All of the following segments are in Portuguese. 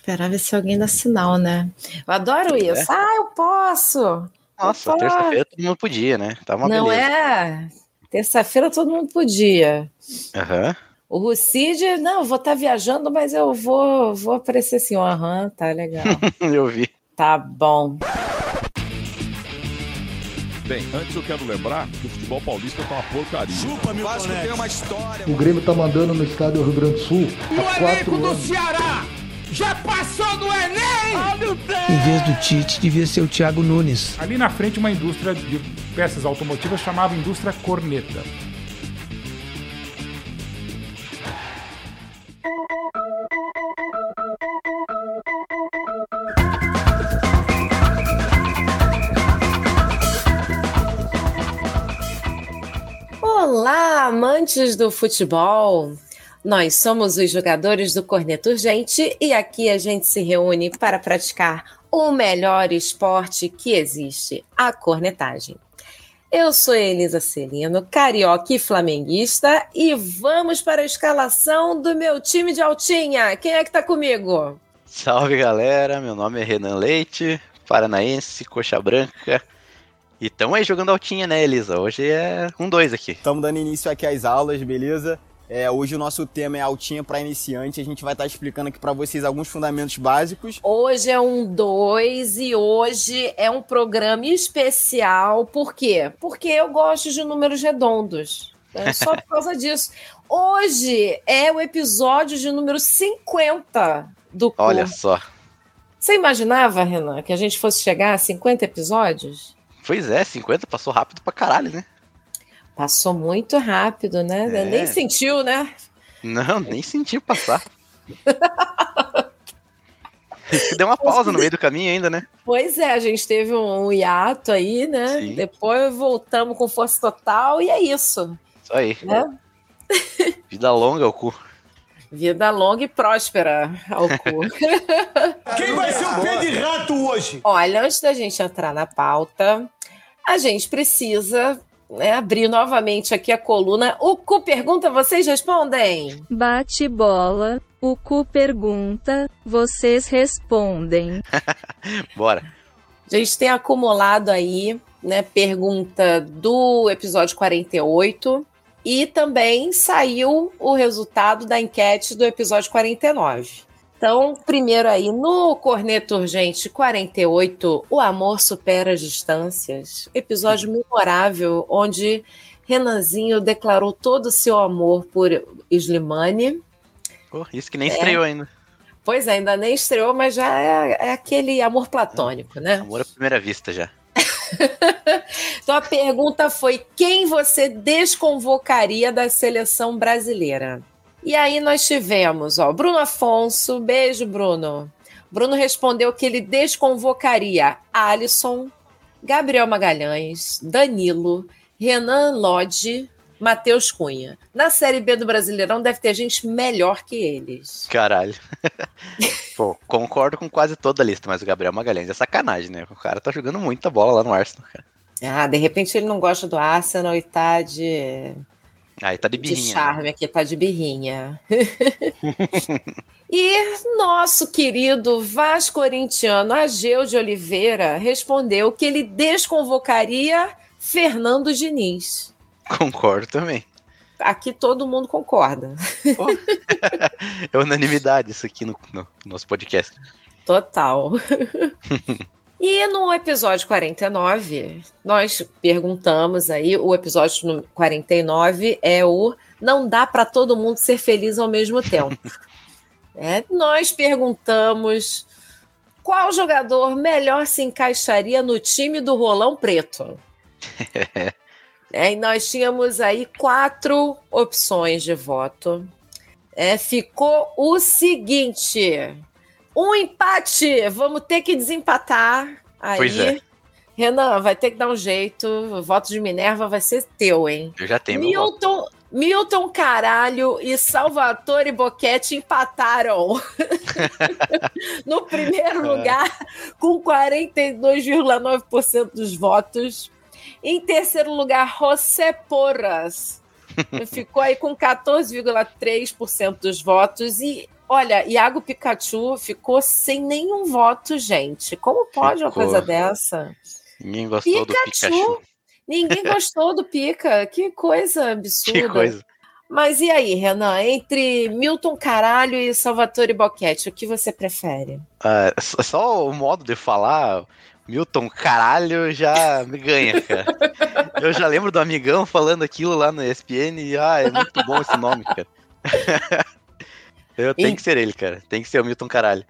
esperar ver se alguém dá sinal, né? Eu adoro é. isso. É? Ah, eu posso! Nossa, terça-feira todo mundo podia, né? Tava uma Não beleza. é? Terça-feira todo mundo podia. Aham. Uhum. O Rucide, não, vou estar tá viajando, mas eu vou, vou aparecer assim, aham, uhum, tá legal. eu vi. Tá bom. Bem, antes eu quero lembrar que o futebol paulista tá uma porcaria. Chupa, meu Vasco tem uma história. O Grêmio tá mandando no estádio Rio Grande do Sul. E o elenco do Ceará já passou do Enem! Meu Deus! Em vez do Tite, devia ser o Thiago Nunes. Ali na frente, uma indústria de peças automotivas chamava Indústria Corneta. Olá, amantes do futebol! Nós somos os jogadores do Corneto Urgente e aqui a gente se reúne para praticar o melhor esporte que existe, a cornetagem. Eu sou Elisa Celino, carioca e flamenguista, e vamos para a escalação do meu time de altinha. Quem é que tá comigo? Salve galera, meu nome é Renan Leite, paranaense, coxa branca. E estamos aí jogando altinha, né, Elisa? Hoje é um dois aqui. Estamos dando início aqui às aulas, beleza? É, hoje o nosso tema é altinha para iniciante. A gente vai estar tá explicando aqui para vocês alguns fundamentos básicos. Hoje é um 2 e hoje é um programa especial. Por quê? Porque eu gosto de números redondos. É só por causa disso. Hoje é o episódio de número 50 do curso. Olha só. Você imaginava, Renan, que a gente fosse chegar a 50 episódios? Pois é, 50 passou rápido pra caralho, né? Passou muito rápido, né? É. Nem sentiu, né? Não, nem sentiu passar. Deu uma pausa no meio do caminho ainda, né? Pois é, a gente teve um hiato aí, né? Sim. Depois voltamos com força total e é isso. Isso aí. Né? Vida longa ao cu. Vida longa e próspera ao cu. Quem vai ser o pé de rato hoje? Olha, antes da gente entrar na pauta, a gente precisa né, abrir novamente aqui a coluna. O Cu pergunta, vocês respondem? Bate bola. O Cu pergunta, vocês respondem. Bora. A gente tem acumulado aí, né, pergunta do episódio 48 e também saiu o resultado da enquete do episódio 49. Então, primeiro aí, no Corneto Urgente 48, O Amor Supera as Distâncias, episódio memorável, onde Renanzinho declarou todo o seu amor por Slimane. Oh, isso que nem é. estreou ainda. Pois é, ainda nem estreou, mas já é, é aquele amor platônico, né? Amor à primeira vista já. então a pergunta foi: quem você desconvocaria da seleção brasileira? E aí nós tivemos, ó, Bruno Afonso, beijo, Bruno. Bruno respondeu que ele desconvocaria Alisson, Gabriel Magalhães, Danilo, Renan Lodge, Matheus Cunha. Na Série B do Brasileirão deve ter gente melhor que eles. Caralho. Pô, concordo com quase toda a lista, mas o Gabriel Magalhães é sacanagem, né? O cara tá jogando muita bola lá no Arsenal, cara. Ah, de repente ele não gosta do Arsenal e tá de Aí tá de birrinha. De né? charme aqui, tá de birrinha. e nosso querido Vasco Corintiano Ageu de Oliveira respondeu que ele desconvocaria Fernando Diniz. Concordo também. Aqui todo mundo concorda. Oh. é unanimidade isso aqui no, no nosso podcast. Total. E no episódio 49, nós perguntamos aí, o episódio 49 é o Não dá para todo mundo ser feliz ao mesmo tempo. é, nós perguntamos qual jogador melhor se encaixaria no time do Rolão Preto. é, e nós tínhamos aí quatro opções de voto. É, ficou o seguinte: um empate, vamos ter que desempatar. Aí, pois é. Renan, vai ter que dar um jeito. O voto de Minerva vai ser teu, hein? Eu já tenho. Milton, Milton Caralho e Salvatore Boquete empataram no primeiro é. lugar com 42,9% dos votos. Em terceiro lugar, José Porras ficou aí com 14,3% dos votos e Olha, Iago Pikachu ficou sem nenhum voto, gente. Como pode uma Ficou. coisa dessa? Ninguém gostou do Pikachu. Ninguém gostou do Pica. Que coisa absurda. Que coisa. Mas e aí, Renan? Entre Milton Caralho e Salvatore Boquete, o que você prefere? Ah, só- só o modo de falar, Milton caralho, já me ganha, cara. Eu já lembro do amigão falando aquilo lá no ESPN e, ah, é muito bom esse nome, cara. Eu tenho E- que ser ele, cara. Tem que ser o Milton caralho.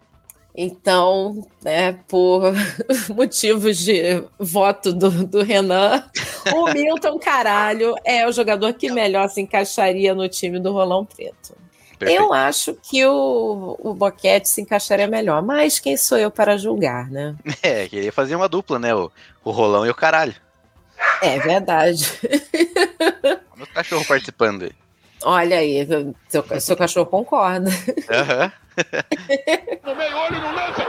Então, né, por motivos de voto do, do Renan, o Milton Caralho é o jogador que melhor se encaixaria no time do Rolão Preto. Perfeito. Eu acho que o, o Boquete se encaixaria melhor, mas quem sou eu para julgar, né? É, queria fazer uma dupla, né? O, o Rolão e o caralho. É verdade. Olha cachorro participando aí. Olha aí, seu, seu cachorro concorda. Aham. No meio, olho no lance.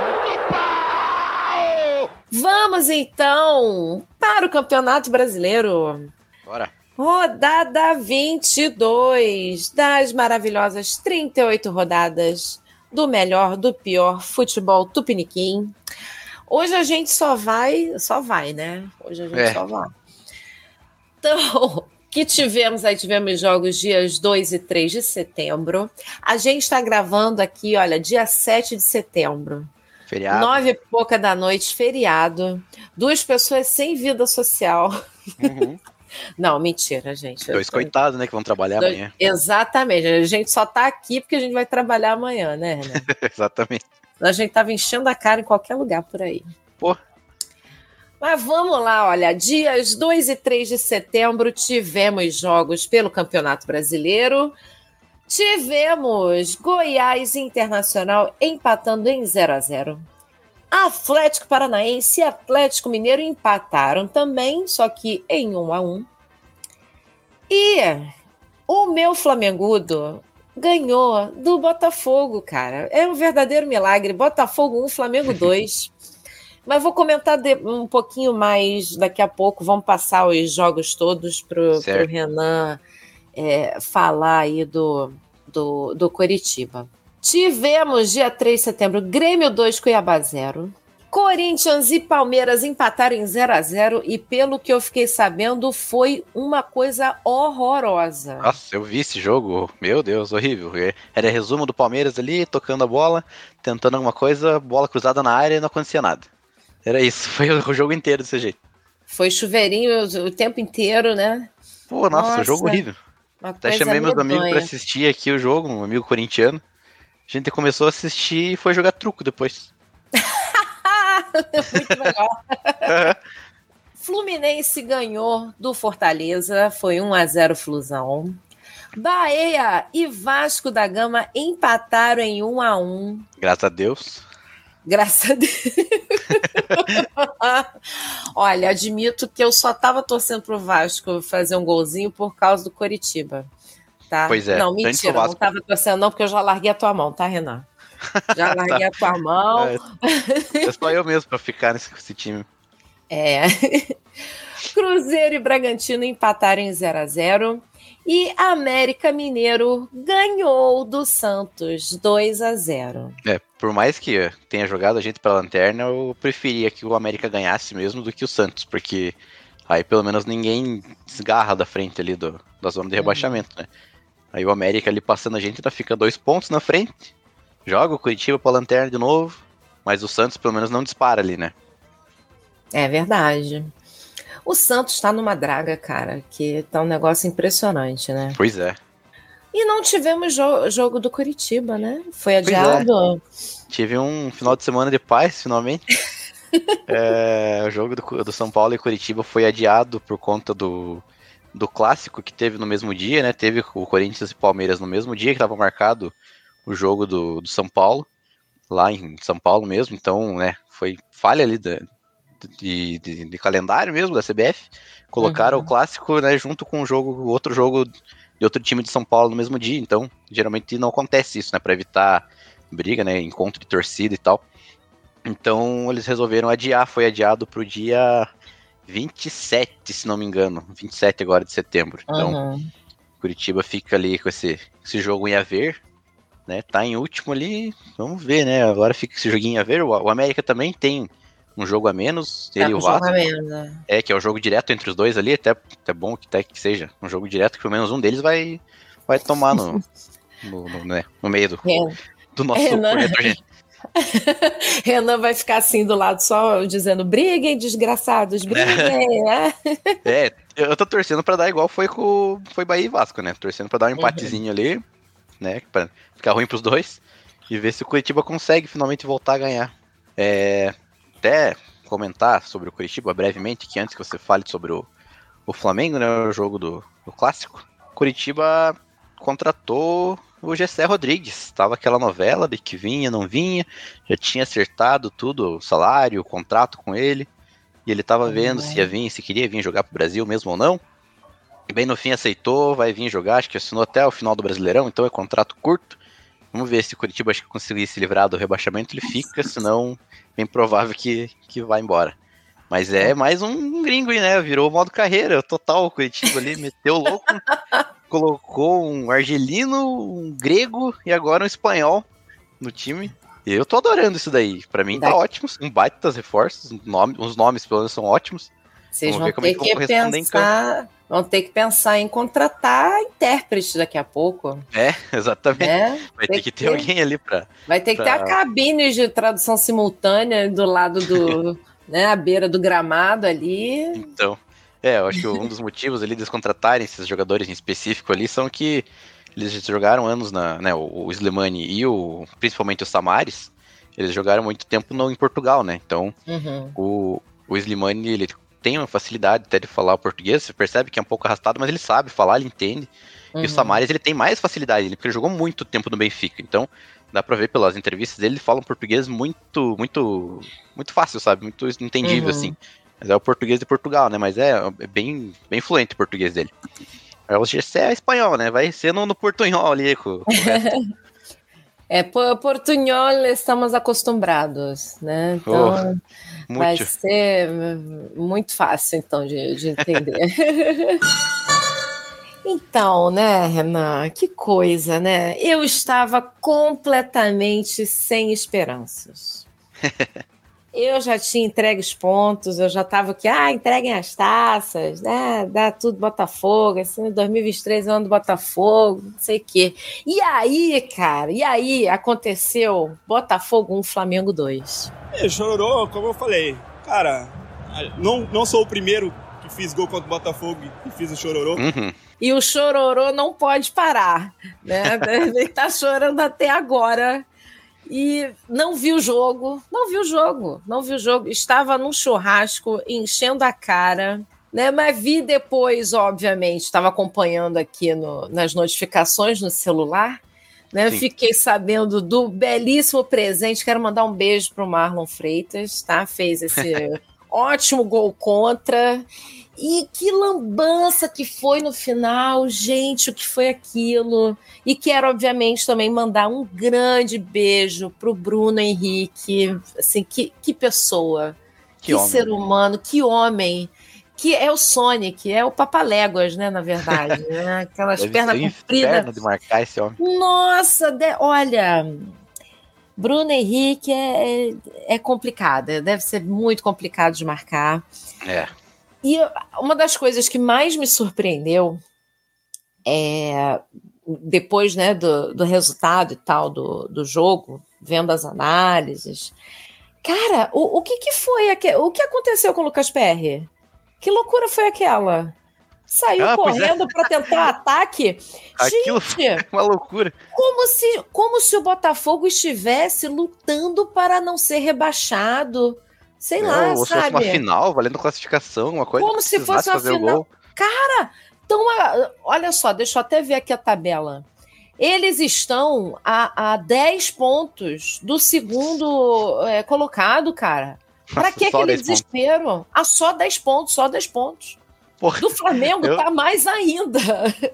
Pau! Vamos então para o Campeonato Brasileiro. Bora. Rodada 22 das maravilhosas 38 rodadas do melhor, do pior futebol tupiniquim. Hoje a gente só vai, só vai, né? Hoje a gente É. só vai. Então, que tivemos aí, tivemos jogos dias 2 e 3 de setembro. A gente está gravando aqui, olha, dia 7 de setembro. Feriado. Nove e pouca da noite, feriado. Duas pessoas sem vida social. Uhum. Não, mentira, gente. Dois tô- coitados, né, que vão trabalhar Dois- amanhã. Exatamente. A gente só tá aqui porque a gente vai trabalhar amanhã, né, Renan? Exatamente. A gente tava enchendo a cara em qualquer lugar por aí. Pô. Mas vamos lá, olha. Dias 2 e 3 de setembro tivemos jogos pelo Campeonato Brasileiro. Tivemos Goiás Internacional empatando em 0 a 0 Atlético Paranaense e Atlético Mineiro empataram também, só que em 1 a 1 E o meu Flamengudo ganhou do Botafogo, cara. É um verdadeiro milagre. Botafogo 1, Flamengo 2. Mas vou comentar de- um pouquinho mais daqui a pouco. Vamos passar os jogos todos para o. Renan é, falar aí do, do, do Coritiba. Tivemos, dia 3 de setembro, Grêmio 2, Cuiabá 0. Corinthians e Palmeiras empataram em 0 a 0 e pelo que eu fiquei sabendo, foi uma coisa horrorosa. Nossa, eu vi esse jogo. Meu Deus, horrível. Era resumo do Palmeiras ali, tocando a bola, tentando alguma coisa, bola cruzada na área e não acontecia nada. Era isso, foi o jogo inteiro desse jeito. Foi chuveirinho o, tempo inteiro, né? Pô, nossa, Nossa, jogo horrível. Até chamei meus amigos pra medonha. assistir aqui o jogo, um amigo corintiano. A gente começou a assistir e foi jogar truco depois. Muito legal. Fluminense ganhou do Fortaleza, foi 1 a 0 Flusão. Bahia e Vasco da Gama empataram em 1 a 1. Graças a Deus. Graças a Deus. Olha, admito que eu só tava torcendo pro Vasco fazer um golzinho por causa do Coritiba. Tá? Pois é, Não, do mentira, não Vasco. tava torcendo não, porque eu já larguei a tua mão, tá, Renan? Já larguei a tua mão. É, é só eu mesmo pra ficar nesse, esse time. É. Cruzeiro e Bragantino empataram em 0 a 0 e América Mineiro ganhou do Santos 2 a 0. É, por mais que tenha jogado a gente pela lanterna, eu preferia que o América ganhasse mesmo do que o Santos, porque aí pelo menos ninguém desgarra da frente ali do, da zona de rebaixamento, né? Aí o América ali passando a gente ainda fica dois pontos na frente, joga o Curitiba pra lanterna de novo, mas o Santos pelo menos não dispara ali, né? É verdade. O Santos tá numa draga, cara, que tá um negócio impressionante, né? Pois é. E não tivemos jo- jogo do Curitiba, né? Foi é. adiado. Tive um final de semana de paz, finalmente. É, o jogo do, do São Paulo e Curitiba foi adiado por conta do, do clássico que teve no mesmo dia, né? Teve o Corinthians e Palmeiras no mesmo dia que estava marcado o jogo do, do São Paulo, lá em São Paulo mesmo. Então, né, foi falha ali da- de, de, de calendário mesmo da CBF. Colocaram Uhum. o clássico, né, junto com o jogo, outro jogo de outro time de São Paulo no mesmo dia. Então, geralmente não acontece isso, né, para evitar briga, né, encontro de torcida e tal. Então, eles resolveram adiar, foi adiado pro dia 27, se não me engano, 27 agora de setembro. Então, Uhum. Curitiba fica ali com esse, esse jogo em haver, né? Tá em último ali, vamos ver, né? Agora fica esse joguinho a ver. O, o América também tem um jogo a menos, Tá ele e o Vasco. jogo a menos, né? É, que é o jogo direto entre os dois ali, até, até bom que, até que seja um jogo direto, que pelo menos um deles vai, vai tomar no, no, no, né, no meio do, Ren- do nosso Renan. Renan vai ficar assim do lado só dizendo: briguem, desgraçados, briguem. é. É, eu tô torcendo pra dar igual foi com foi Bahia e Vasco, né? Torcendo pra dar um empatezinho ali, né? Pra ficar ruim pros dois. E ver se o Curitiba consegue finalmente voltar a ganhar. É, até comentar sobre o Curitiba brevemente, que antes que você fale sobre o, o Flamengo, né? O jogo do, do clássico. Curitiba contratou o Gessé Rodrigues. Tava aquela novela de que vinha, não vinha. Já tinha acertado tudo, o salário, o contrato com ele. E ele tava vendo se ia vir, se queria vir jogar pro Brasil mesmo ou não. E bem no fim aceitou, vai vir jogar, acho que assinou até o final do Brasileirão, então é contrato curto. Vamos ver se o Curitiba acho que conseguir se livrar do rebaixamento, ele fica, senão bem provável que, que vá embora. Mas é mais um gringo aí, né? Virou modo carreira, total o Curitiba ali, meteu o louco, colocou um argelino, um grego e agora um espanhol no time. E eu tô adorando isso daí. Pra mim tá ótimo, um baita reforços, nome- os nomes pelo menos são ótimos. Vocês Vamos vão ver como é ter que pensar. Vão ter que pensar em contratar intérpretes daqui a pouco. É, exatamente. Né? Vai ter que ter ter. alguém ali pra. Vai ter que ter Pra- a cabine de tradução simultânea do lado do. né, à beira do gramado ali. Então. É, eu acho que um dos motivos ali deles contratarem esses jogadores em específico ali são que eles jogaram anos na. Né, o, o Slimani e o. principalmente o Samares, eles jogaram muito tempo no, em Portugal, né? Então, Uhum. o, o Slimani, ele tem uma facilidade até de falar o português, você percebe que é um pouco arrastado, mas ele sabe falar, ele entende. E Uhum. o Samares, ele tem mais facilidade, ele, porque ele jogou muito tempo no Benfica. Então, dá pra ver pelas entrevistas dele, ele fala um português muito, muito, muito fácil, sabe? Muito entendível, Uhum. assim. Mas é o português de Portugal, né? Mas é, é bem, bem fluente o português dele. O GC é espanhol, né? Vai ser no, no portunhol ali. Com, com o resto. É, por portunhol estamos acostumbrados, né? Então vai Muito. ser muito fácil, então, de, de entender. Então, né, Renan, que coisa, né? Eu estava completamente sem esperanças. Eu já tinha entregue os pontos, eu já estava aqui, ah, entreguem as taças, né? Dá tudo Botafogo, assim, 2023 é o ano do Botafogo, não sei o quê. E aí, cara, e aí aconteceu Botafogo 1, Flamengo 2. É, chororô, como eu falei, cara, não, não sou o primeiro que fiz gol contra o Botafogo e fiz o chororô. Uhum. E o chororô não pode parar, né? Ele tá chorando até agora. E não viu o jogo, não viu o jogo, não viu o jogo. Estava num churrasco, enchendo a cara, né? Mas vi depois, obviamente, estava acompanhando aqui no- nas notificações no celular, né? Sim. Fiquei sabendo do belíssimo presente. Quero mandar um beijo para o Marlon Freitas, tá? Fez esse ótimo gol contra. E que lambança que foi no final, gente, o que foi aquilo? E quero, obviamente, também mandar um grande beijo pro Bruno Henrique. Assim, que, que pessoa, Que que, homem. ser humano, que homem. Que é o Sonic, é o Papaléguas, né? Na verdade, né? Aquelas pernas compridas. de marcar esse homem. Nossa, de- olha, Bruno Henrique é, é, é complicada, deve ser muito complicado de marcar. É. E uma das coisas que mais me surpreendeu é depois né, do, do resultado e tal do, do jogo, vendo as análises. Cara, o, o que, que foi? aque- O que aconteceu com o Lucas Perry? Que loucura foi aquela? Saiu Ah, é. correndo para tentar ataque. Aquilo Gente, foi uma loucura. como se, como se o Botafogo estivesse lutando para não ser rebaixado. Sei lá, Ou se fosse sabe? uma final, valendo classificação, uma coisa Como se fosse uma final. gol. Cara, então, a- olha só, deixa eu até ver aqui a tabela. Eles estão a, a 10 pontos do segundo é, colocado, cara. Pra que aquele 10 pontos. desespero? Ah, só 10 pontos, só 10 pontos. Porra, Do Flamengo Eu- tá mais ainda.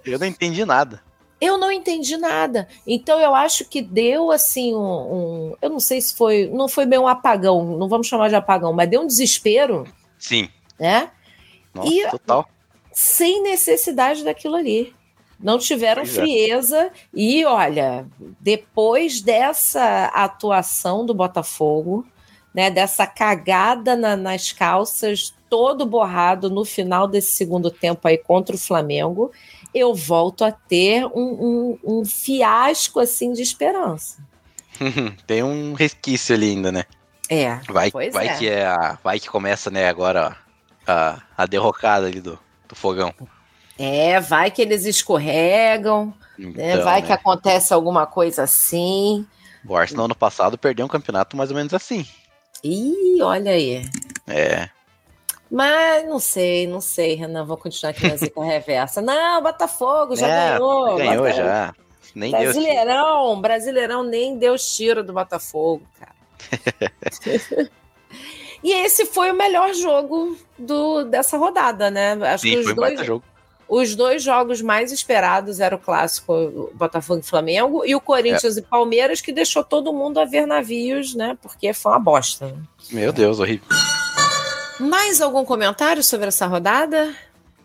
eu não entendi nada. Eu não entendi nada. Então eu acho que deu assim um, um- eu não sei se foi, não foi bem um apagão, não vamos chamar de apagão, mas deu um desespero, Sim. né? Nossa, E- total. Sem necessidade daquilo ali. Não tiveram Pois é. frieza. E olha, depois dessa atuação do Botafogo, né, dessa cagada na- nas calças, todo borrado no final desse segundo tempo aí contra o Flamengo, eu volto a ter um, um- um fiasco assim de esperança. Tem um resquício ali ainda, né? É, Vai, vai é. que é a, vai que começa, né, agora a, a derrocada ali do, do fogão. é, vai que eles escorregam, né, Então, vai né, que acontece alguma coisa assim. O Arsenal ano passado perdeu um campeonato mais ou menos assim. Ih, olha aí. É, Mas não sei, não sei, Renan. Vou continuar aqui na zica reversa. Não, Botafogo já É, ganhou. ganhou Bota- já. Nem deu. Brasileirão, Brasileirão nem deu tiro do Botafogo, cara. e esse foi o melhor jogo do, dessa rodada, né? Acho que Sim, os foi um dois, baita jogo. Os dois jogos mais esperados eram o clássico Botafogo e Flamengo e o Corinthians É. e Palmeiras, que deixou todo mundo a ver navios, né? Porque foi uma bosta. né? Meu Deus, horrível. Mais algum comentário sobre essa rodada?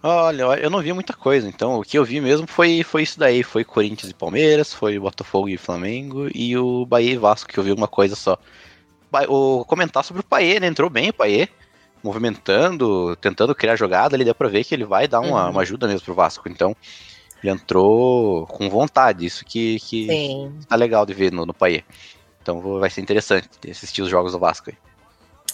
Olha, eu não vi muita coisa, então o que eu vi mesmo foi, foi isso daí. Foi Corinthians e Palmeiras, foi Botafogo e Flamengo e o Bahia e Vasco, que eu vi uma coisa só. O comentar sobre o Paê, né? Entrou bem o Paê, movimentando, tentando criar jogada, ali deu pra ver que ele vai dar uma, Uhum. uma ajuda mesmo pro Vasco. Então, ele entrou com vontade, isso que, que Sim. tá legal de ver no, no Paê. Então vai ser interessante assistir os jogos do Vasco aí.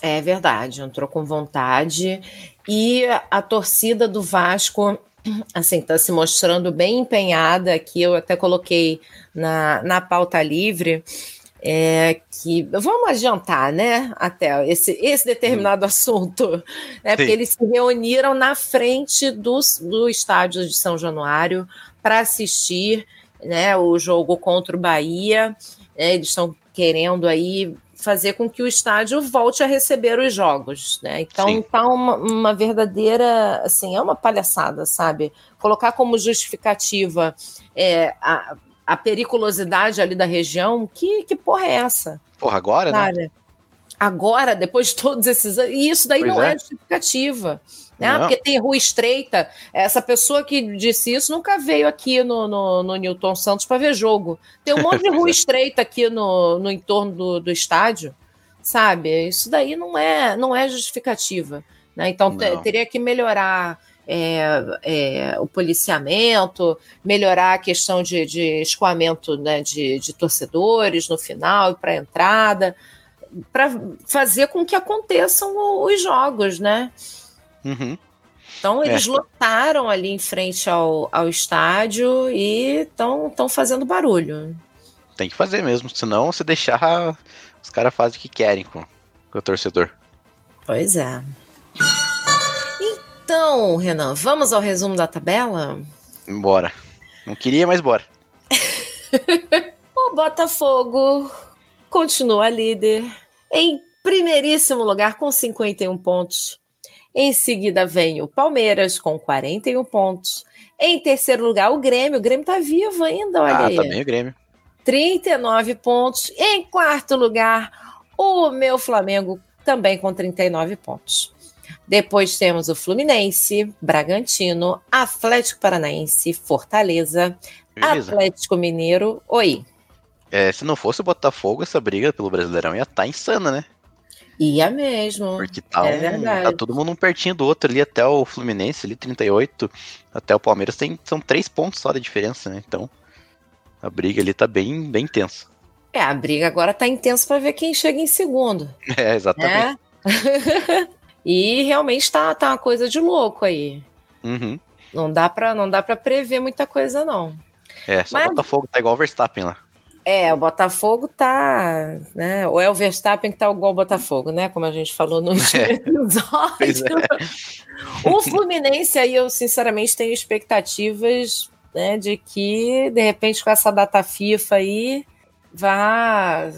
É verdade, entrou com vontade. E a torcida do Vasco, assim, tá se mostrando bem empenhada aqui. Eu até coloquei na, na pauta livre. É que vamos adiantar, né? Até esse, esse determinado assunto, né? Porque Sim. eles se reuniram na frente do, do estádio de São Januário para assistir né, o jogo contra o Bahia. né, eles estão querendo aí fazer com que o estádio volte a receber os jogos, né? Então Sim. tá uma, uma verdadeira, assim, é uma palhaçada, sabe? Colocar como justificativa é, a, a periculosidade ali da região, que, que porra é essa? Porra, agora, né? Cara, agora, depois de todos esses anos, e isso daí Pois não é, é. justificativa. Né? Não. Porque tem rua estreita. Essa pessoa que disse isso nunca veio aqui no, no, no Newton Santos para ver jogo. Tem um monte de rua é. estreita aqui no, no entorno do, do estádio, sabe? Isso daí não é, não é justificativa. Né? Então teria que melhorar é, é, o policiamento, melhorar a questão de, de escoamento né, de, de torcedores no final e para a entrada, para fazer com que aconteçam os jogos, né? Uhum. Então eles É. lotaram ali em frente ao, ao estádio e estão fazendo barulho. Tem que fazer mesmo, senão se deixar, os caras fazem o que querem com, com o torcedor. Pois é. Então, Renan, vamos ao resumo da tabela? Bora. Não queria, mas bora. O Botafogo continua líder em primeiríssimo lugar com 51 pontos. Em seguida vem o Palmeiras com 41 pontos. Em terceiro lugar, o Grêmio. O Grêmio tá vivo ainda, olha ah, aí. tá bem o Grêmio. 39 pontos. Em quarto lugar, o meu Flamengo também com 39 pontos. Depois temos o Fluminense, Bragantino, Atlético Paranaense, Fortaleza, Beleza. Atlético Mineiro. Oi. É, se não fosse o Botafogo, essa briga pelo Brasileirão ia estar insana, né? Ia mesmo. Porque tá, É um- verdade. tá todo mundo um pertinho do outro ali, até o Fluminense ali, 38, até o Palmeiras tem, são três pontos só de diferença, né? Então, a briga ali tá bem, bem tensa. É, a briga agora tá intensa para ver quem chega em segundo, É, exatamente. né? e realmente tá, tá uma coisa de louco aí. Uhum. Não dá para não dá para prever muita coisa não. É, só o Mas- Botafogo tá igual o Verstappen lá. É, o Botafogo tá, né? Ou é o Verstappen que tá igual o Botafogo, né? Como a gente falou no último É. episódio. É. O Fluminense aí eu sinceramente tenho expectativas, né, de que de repente com essa data FIFA aí vá,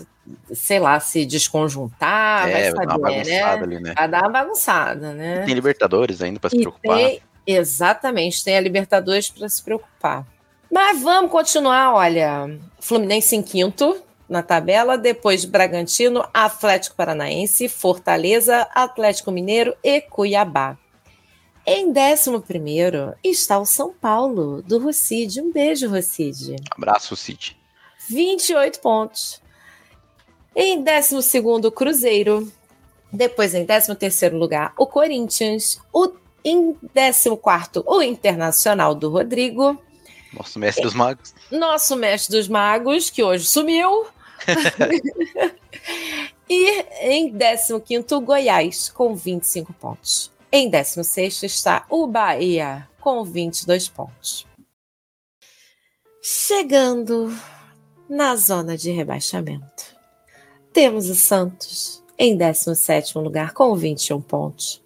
sei lá, se desconjuntar, é, vai saber, bagunçada né? ali, né? Vai dar uma bagunçada, né? Tem Libertadores ainda pra se E preocupar. tem- exatamente, tem a Libertadores para se preocupar. Mas vamos continuar, olha. Fluminense em quinto na tabela, depois Bragantino, Atlético Paranaense, Fortaleza, Atlético Mineiro e Cuiabá. Em 11 está o São Paulo, do Rocide. Um beijo, Rocide. Abraço, Cid. 28 pontos. Em 12, o Cruzeiro. Depois, em 13 lugar, o Corinthians. O, em 14, o Internacional do Rodrigo. Nosso mestre dos magos. Nosso mestre dos magos, que hoje sumiu. e em 15, o Goiás, com 25 pontos. Em 16 está o Bahia, com 22 pontos. Chegando na zona de rebaixamento, temos o Santos em 17 lugar com 21 pontos.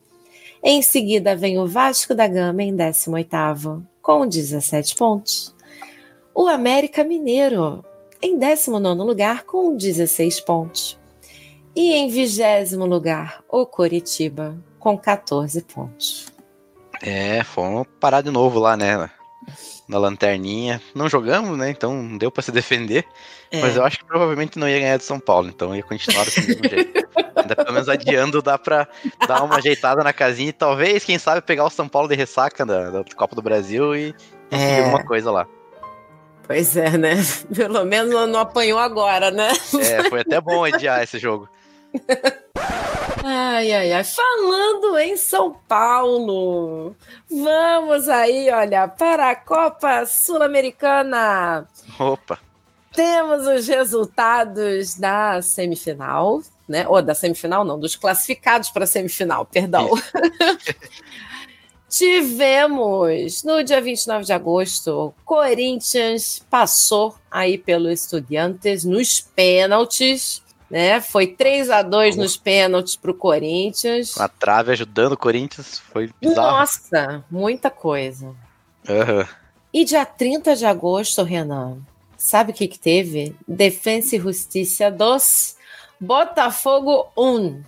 Em seguida vem o Vasco da Gama em 18 com 17 pontos. O América Mineiro em 19 lugar com 16 pontos. E em vigésimo lugar, o Coritiba com 14 pontos. É, fomos parar de novo lá, né? Na lanterninha. Não jogamos, né? Então não deu para se defender. É. Mas eu acho que provavelmente não ia ganhar de São Paulo, então ia continuar do mesmo jeito. Ainda pelo menos adiando dá pra dar uma ajeitada na casinha e talvez, quem sabe, pegar o São Paulo de ressaca da, da Copa do Brasil e conseguir é. alguma coisa lá. Pois é, né? Pelo menos não apanhou agora, né? É, foi até bom adiar esse jogo. Ai, ai, ai. Falando em São Paulo, vamos aí, olha, para a Copa Sul-Americana. Opa! Temos os resultados da semifinal, né? Ou da semifinal, não, dos classificados para a semifinal, perdão. Tivemos no dia 29 de agosto, Corinthians passou aí pelo Estudiantes nos pênaltis né? Foi 3 a 2 nos pênaltis para o Corinthians. A trave ajudando o Corinthians, foi bizarro. Nossa, muita coisa. Uhum. E dia 30 de agosto, Renan, sabe o que, que teve? Defensa e Justiça 2, Botafogo 1.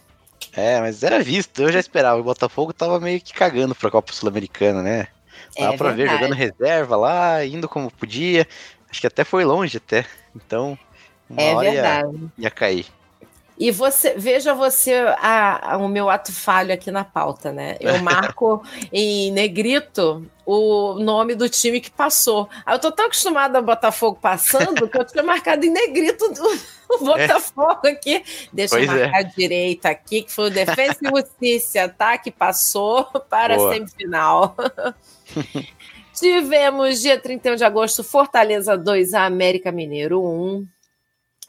É, mas era visto, eu já esperava. O Botafogo tava meio que cagando pra Copa Sul-Americana, né? Dava é pra verdade. ver jogando reserva lá, indo como podia. Acho que até foi longe até. Então, uma é verdade. Ia, ia cair. E você veja você a, a, o meu ato falho aqui na pauta, né? Eu marco em negrito o nome do time que passou. eu tô tão acostumada a Botafogo passando que eu tinha marcado em negrito o Botafogo é. aqui. Deixa pois eu marcar é. direito aqui, que foi o Defensa e Justiça, tá? Que passou para Boa. a semifinal. Tivemos dia 31 de agosto, Fortaleza 2, América Mineiro 1.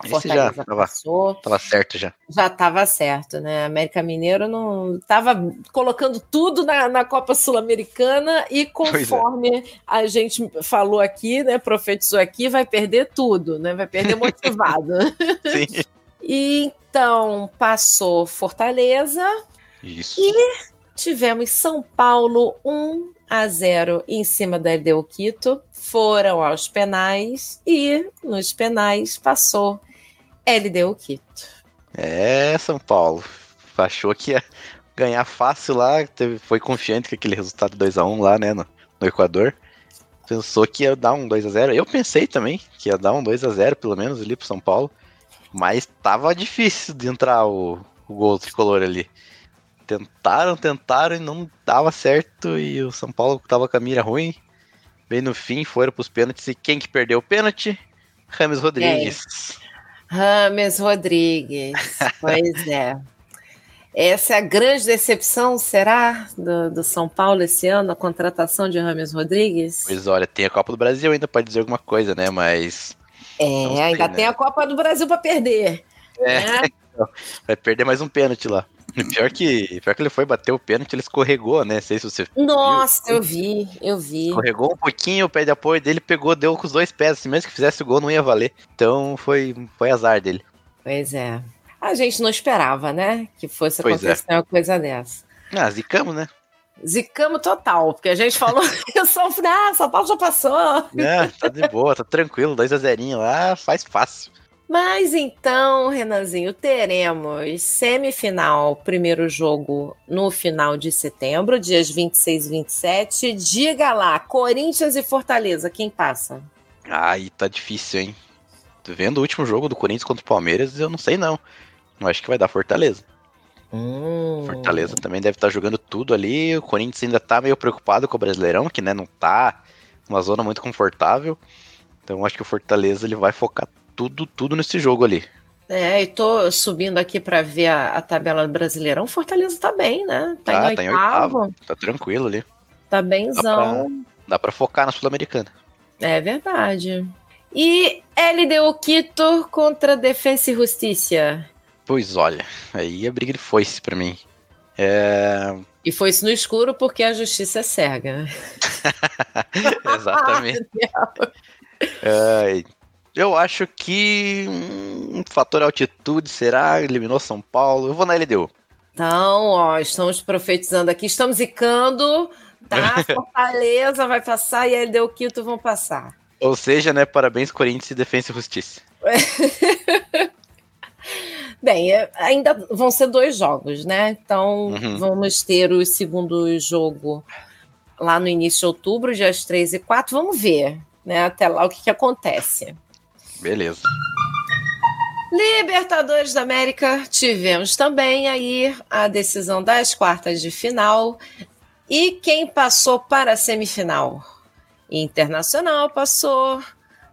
Esse já estava certo já. Já estava certo, né? América Mineiro não estava colocando tudo na, na Copa Sul-Americana e é. conforme é. a gente falou aqui, né? Profetizou aqui, vai perder tudo, né? Vai perder motivado. Sim. e então passou Fortaleza. Isso. E tivemos São Paulo 1 a 0 em cima da LDU Quito. Foram aos penais e nos penais passou LDU Quito. É, São Paulo. Achou que ia ganhar fácil lá, teve, foi confiante com aquele resultado 2x1 lá, né, no, no, Equador. Pensou que ia dar um 2x0. Eu pensei também que ia dar um 2x0, pelo menos, ali pro São Paulo. Mas tava difícil de entrar o, o gol tricolor ali. Tentaram, tentaram e não dava certo. E o São Paulo tava com a mira ruim. Bem no fim, foram pros pênaltis. E quem que perdeu o pênalti? Rames Rodrigues. É. Rames Rodrigues, pois é. Essa é a grande decepção, será, do, do, São Paulo esse ano, a contratação de Rames Rodrigues? Pois olha, tem a Copa do Brasil ainda, pode dizer alguma coisa, né? Mas. É, ainda né? tem a Copa do Brasil para perder. É, né? vai perder mais um pênalti lá. Pior que, pior que ele foi bater o pênalti, ele escorregou, né? Não sei se você. Nossa, viu. eu vi, eu vi. Escorregou um pouquinho, o pé de apoio dele pegou, deu com os dois pés. Assim, mesmo que fizesse o gol, não ia valer. Então foi, foi azar dele. Pois é. A gente não esperava, né? Que fosse pois é. acontecer é. uma coisa dessa. Ah, zicamos, né? Zicamos total, porque a gente falou que o São, ah, São Paulo já passou. É, tá de boa, tá tranquilo, 2 a 0 lá, faz fácil. Mas então, Renanzinho, teremos semifinal, primeiro jogo no final de setembro, dias 26 e 27. Diga lá, Corinthians e Fortaleza, quem passa? Aí tá difícil, hein? Vendo o último jogo do Corinthians contra o Palmeiras, eu não sei não. Eu acho que vai dar Fortaleza. Hum. Fortaleza também deve estar jogando tudo ali. O Corinthians ainda tá meio preocupado com o Brasileirão, que né, não tá uma zona muito confortável. Então acho que o Fortaleza ele vai focar tudo, tudo nesse jogo ali. É, e tô subindo aqui para ver a, a, tabela do Brasileirão. O Fortaleza tá bem, né? Tá, tá, em, tá em oitavo. oitavo. Tá tranquilo ali. Tá bemzão. Dá pra focar na Sul-Americana. É verdade. E LDU Quito contra Defensa e Justiça. Pois olha, aí a briga de foice pra mim. É... E foi isso no escuro porque a justiça é cega. Exatamente. é, eu acho que um fator altitude será, eliminou São Paulo. Eu vou na LDU. Então, ó, estamos profetizando aqui, estamos icando, tá? Fortaleza vai passar e a LDU Quito vão passar. Ou seja, né, parabéns Corinthians e Defesa e Justiça. Bem, ainda vão ser dois jogos, né? Então uhum. vamos ter o segundo jogo lá no início de outubro, dias 3 e 4. Vamos ver, né? Até lá o que, que acontece. Beleza. Libertadores da América, tivemos também aí a decisão das quartas de final. E quem passou para a semifinal? Internacional passou,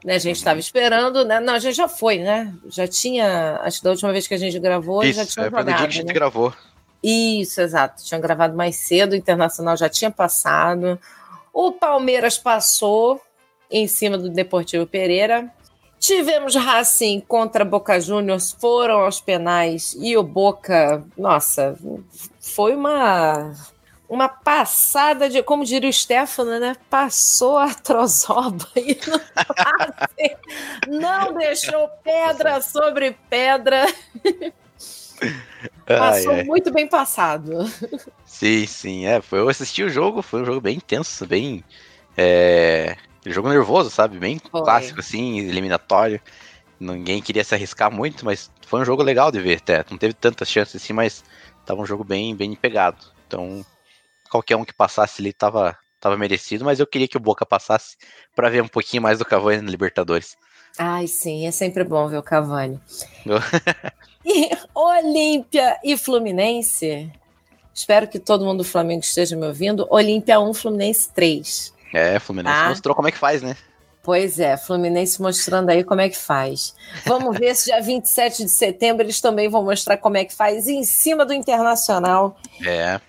né, a gente estava esperando, né? Não, a gente já foi, né? Já tinha, acho que da última vez que a gente gravou, Isso, já tinha é, jogado, dia que a gente né? gravou. Isso, exato. Tinha gravado mais cedo, o Internacional já tinha passado. O Palmeiras passou em cima do Deportivo Pereira. Tivemos Racing contra Boca Juniors, foram aos penais e o Boca, nossa, foi uma uma passada de, como diria o Stefano, né? Passou a trozoba e não, não deixou pedra sobre pedra. Passou ai, ai. muito bem passado. Sim, sim. É, foi, eu assisti o jogo, foi um jogo bem intenso, bem. É, jogo nervoso, sabe? Bem foi. clássico, assim, eliminatório. Ninguém queria se arriscar muito, mas foi um jogo legal de ver até. Não teve tantas chances assim, mas tava um jogo bem, bem pegado. Então, qualquer um que passasse ali tava, tava merecido, mas eu queria que o Boca passasse para ver um pouquinho mais do Cavani na Libertadores. Ai, sim, é sempre bom ver o Cavani. e Olímpia e Fluminense. Espero que todo mundo do Flamengo esteja me ouvindo. Olímpia 1, Fluminense 3. É, Fluminense tá? mostrou como é que faz, né? Pois é, Fluminense mostrando aí como é que faz. Vamos ver se dia 27 de setembro eles também vão mostrar como é que faz em cima do Internacional. É.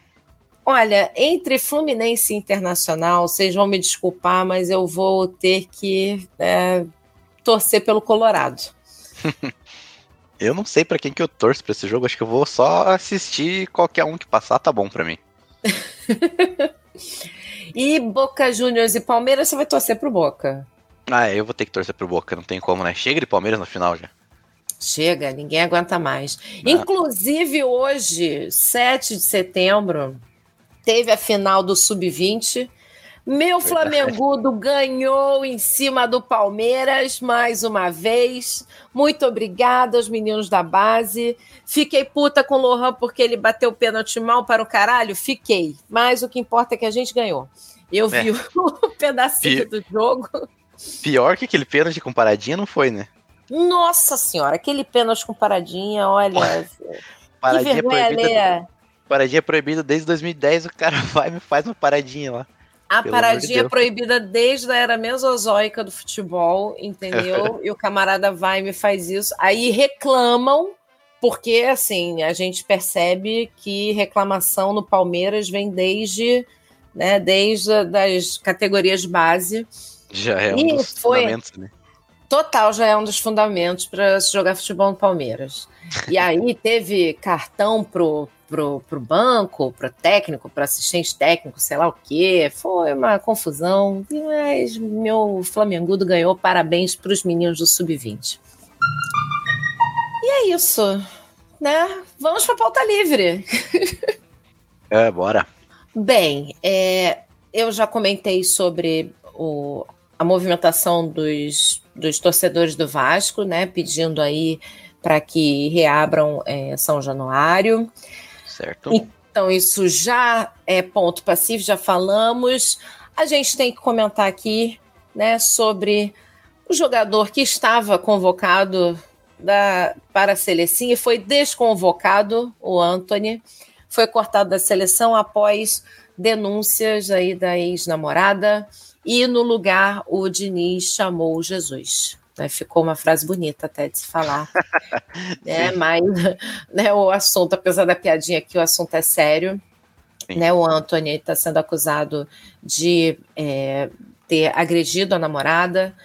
Olha, entre Fluminense e Internacional, vocês vão me desculpar, mas eu vou ter que é, torcer pelo Colorado. eu não sei para quem que eu torço para esse jogo, acho que eu vou só assistir qualquer um que passar, tá bom para mim. e Boca Juniors e Palmeiras, você vai torcer pro Boca? Ah, eu vou ter que torcer pro Boca, não tem como, né? Chega de Palmeiras no final já. Chega, ninguém aguenta mais. Não. Inclusive hoje, 7 de setembro, teve a final do Sub-20. Meu Flamengudo ganhou em cima do Palmeiras mais uma vez. Muito obrigada aos meninos da base. Fiquei puta com o Lohan porque ele bateu o pênalti mal para o caralho. Fiquei. Mas o que importa é que a gente ganhou. Eu é. vi o pedacinho do jogo. Pior que aquele pênalti com paradinha não foi, né? Nossa senhora, aquele pênalti com paradinha, olha. paradinha que vergonha proibida, Paradinha proibida desde 2010, o cara vai e me faz uma paradinha lá. A paradinha de proibida desde a era mesozoica do futebol, entendeu? e o camarada vai e me faz isso. Aí reclamam, porque assim, a gente percebe que reclamação no Palmeiras vem desde, né, desde as categorias base. Já é um e dos foi... fundamentos, né? Total, já é um dos fundamentos para se jogar futebol no Palmeiras. E aí teve cartão pro, pro, pro banco, pro técnico, pro assistente técnico, sei lá o quê. Foi uma confusão, mas meu Flamengudo ganhou. Parabéns para os meninos do Sub-20. E é isso, né? Vamos para pauta livre. é, bora. Bem, é, eu já comentei sobre o, a movimentação dos, dos torcedores do Vasco, né? Pedindo aí para que reabram é, São Januário. Certo. Então, isso já é ponto passivo, já falamos. A gente tem que comentar aqui né, sobre o jogador que estava convocado da, para a seleção e foi desconvocado o Anthony. Foi cortado da seleção após denúncias aí da ex-namorada e no lugar o Diniz chamou Jesus. Né, ficou uma frase bonita até de se falar. né, mas né, o assunto, apesar da piadinha aqui, o assunto é sério. Né, o Anthony está sendo acusado de é, ter agredido a namorada,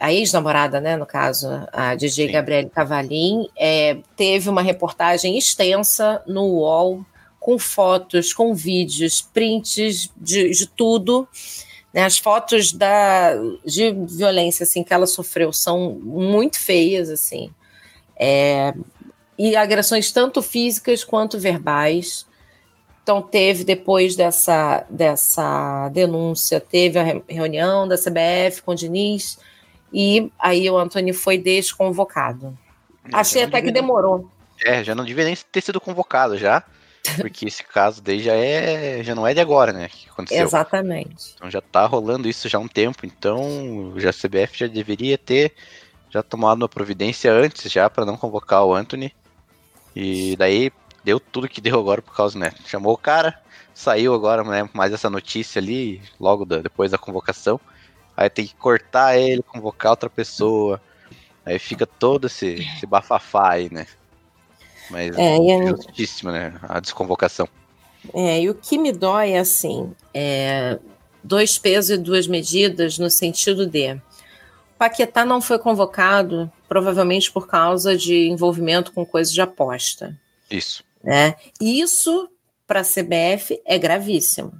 a ex-namorada, né, no caso, a DJ Sim. Gabriele Cavalim, é, teve uma reportagem extensa no UOL, com fotos, com vídeos, prints de, de tudo. Né, as fotos da, de violência assim, que ela sofreu são muito feias, assim. É, e agressões tanto físicas quanto verbais. Então, teve, depois dessa, dessa denúncia, teve a reunião da CBF com o Diniz, e aí o Antônio foi desconvocado. Achei até que demorou. É, já não devia nem ter sido convocado já, porque esse caso daí já é, já não é de agora, né, que aconteceu. Exatamente. Então já tá rolando isso já há um tempo, então já a CBF já deveria ter já tomado uma providência antes já para não convocar o Anthony. E daí deu tudo que deu agora por causa, né? Chamou o cara, saiu agora, né, mais essa notícia ali, logo da, depois da convocação. Aí tem que cortar ele, convocar outra pessoa. Aí fica todo esse, esse bafafá aí, né? Mas é, é justíssima, né? A desconvocação. É, e o que me dói é assim: é, dois pesos e duas medidas, no sentido de. Paquetá não foi convocado, provavelmente por causa de envolvimento com coisas de aposta. Isso. Né? Isso, para a CBF, é gravíssimo.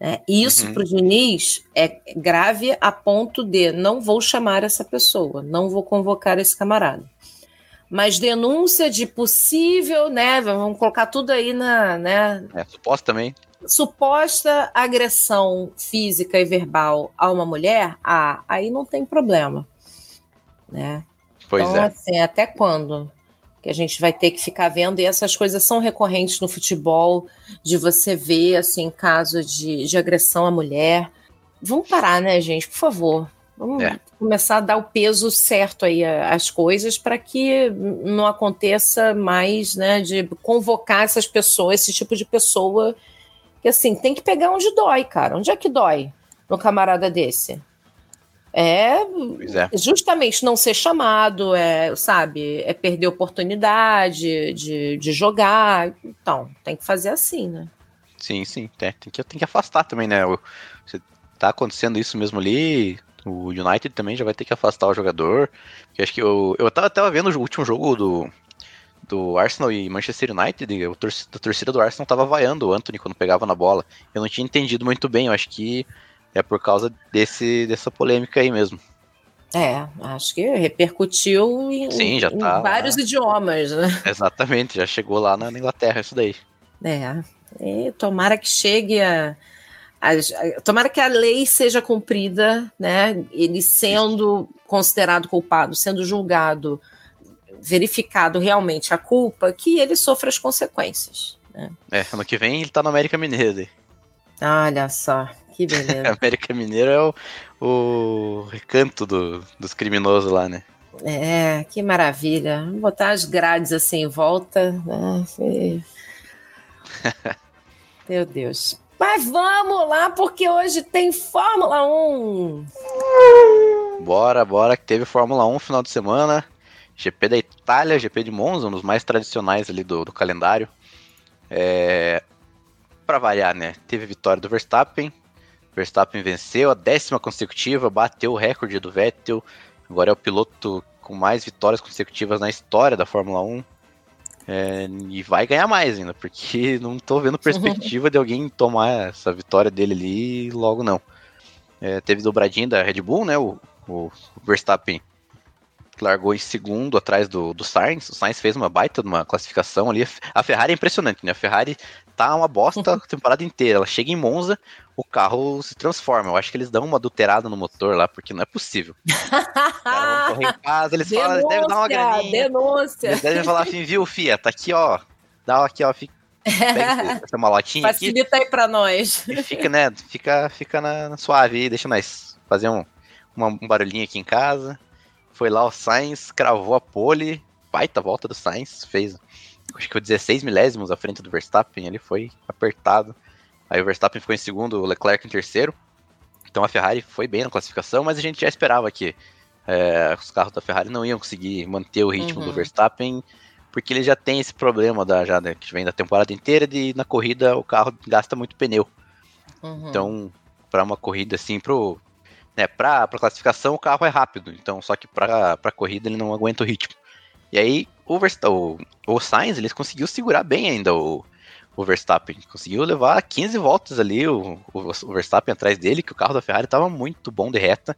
Né? Isso uhum. para o Diniz é grave a ponto de não vou chamar essa pessoa, não vou convocar esse camarada. Mas denúncia de possível, né? Vamos colocar tudo aí na. Né, é, suposta também. Suposta agressão física e verbal a uma mulher, ah, aí não tem problema. Né? Pois então, é. assim, até quando? que a gente vai ter que ficar vendo, e essas coisas são recorrentes no futebol, de você ver, assim, caso de, de agressão à mulher. Vamos parar, né, gente, por favor. Vamos é. começar a dar o peso certo aí às coisas para que não aconteça mais, né, de convocar essas pessoas, esse tipo de pessoa, que assim, tem que pegar onde dói, cara. Onde é que dói no camarada desse? É, é, justamente não ser chamado, é, sabe, é perder oportunidade de, de jogar. Então, tem que fazer assim, né? Sim, sim. Tem, tem, que, tem que afastar também, né? Se tá acontecendo isso mesmo ali, o United também já vai ter que afastar o jogador. Porque acho que eu, eu tava, tava vendo o último jogo do, do Arsenal e Manchester United, a torcida, a torcida do Arsenal tava vaiando o Anthony quando pegava na bola. Eu não tinha entendido muito bem, eu acho que é por causa desse, dessa polêmica aí mesmo. É, acho que repercutiu em, Sim, tá vários lá. idiomas, né? Exatamente, já chegou lá na Inglaterra isso daí. É, e tomara que chegue a, a, a, Tomara que a lei seja cumprida, né? Ele sendo considerado culpado, sendo julgado, verificado realmente a culpa, que ele sofra as consequências. Né? É, ano que vem ele tá no América Mineiro. Olha só, que beleza. América Mineiro é o, o recanto do, dos criminosos lá, né? É, que maravilha. Vou botar as grades assim em volta. Né? Meu Deus. Mas vamos lá, porque hoje tem Fórmula 1. Bora, bora, que teve Fórmula 1 no final de semana. GP da Itália, GP de Monza, um dos mais tradicionais ali do, do calendário. É, para variar, né? Teve vitória do Verstappen, Verstappen venceu a décima consecutiva, bateu o recorde do Vettel. Agora é o piloto com mais vitórias consecutivas na história da Fórmula 1. É, e vai ganhar mais ainda, porque não estou vendo perspectiva de alguém tomar essa vitória dele ali logo não. É, teve dobradinha da Red Bull, né? O, o Verstappen largou em segundo atrás do, do Sainz. O Sainz fez uma baita uma classificação ali. A Ferrari é impressionante, né? A Ferrari tá uma bosta a temporada inteira. Ela chega em Monza, o carro se transforma. Eu acho que eles dão uma adulterada no motor lá, porque não é possível. Os correr em casa, eles denúncia, falam, devem dar uma graninha. Denúncia. Eles devem falar assim, viu, Fia, tá aqui, ó. Dá aqui, ó. Fica, pega essa malotinha Facilita aqui, aí pra nós. Fica, né? Fica, fica na, na suave aí, deixa nós fazer um, uma, um barulhinho aqui em casa Foi lá o Sainz, cravou a pole, baita volta do Sainz, fez acho que foi 16 milésimos à frente do Verstappen, ele foi apertado. Aí o Verstappen ficou em segundo, o Leclerc em terceiro. Então a Ferrari foi bem na classificação, mas a gente já esperava que é, os carros da Ferrari não iam conseguir manter o ritmo uhum. do Verstappen, porque ele já tem esse problema da, já, né, que vem da temporada inteira de na corrida o carro gasta muito pneu. Uhum. Então, para uma corrida assim, pro, né, pra, pra classificação o carro é rápido, então só que pra, pra corrida ele não aguenta o ritmo. E aí o, o, o Sainz ele conseguiu segurar bem ainda o, o Verstappen. Conseguiu levar 15 voltas ali o, o, o Verstappen atrás dele, que o carro da Ferrari estava muito bom de reta.